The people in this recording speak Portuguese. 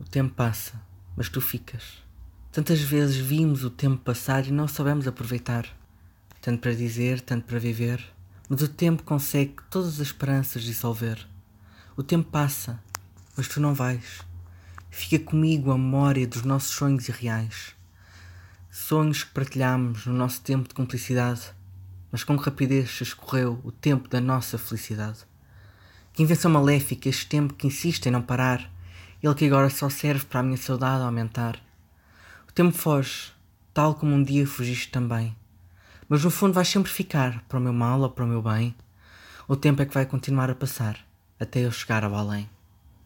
O tempo passa, mas tu ficas. Tantas vezes vimos o tempo passar e não sabemos aproveitar. Tanto para dizer, tanto para viver, mas o tempo consegue todas as esperanças dissolver. O tempo passa, mas tu não vais. Fica comigo a memória dos nossos sonhos irreais. Sonhos que partilhámos no nosso tempo de cumplicidade, mas com rapidez escorreu o tempo da nossa felicidade. Que invenção maléfica este tempo que insiste em não parar, ele que agora só serve para a minha saudade aumentar. O tempo foge, tal como um dia fugiste também, mas no fundo vais sempre ficar, para o meu mal ou para o meu bem. O tempo é que vai continuar a passar, até eu chegar ao além.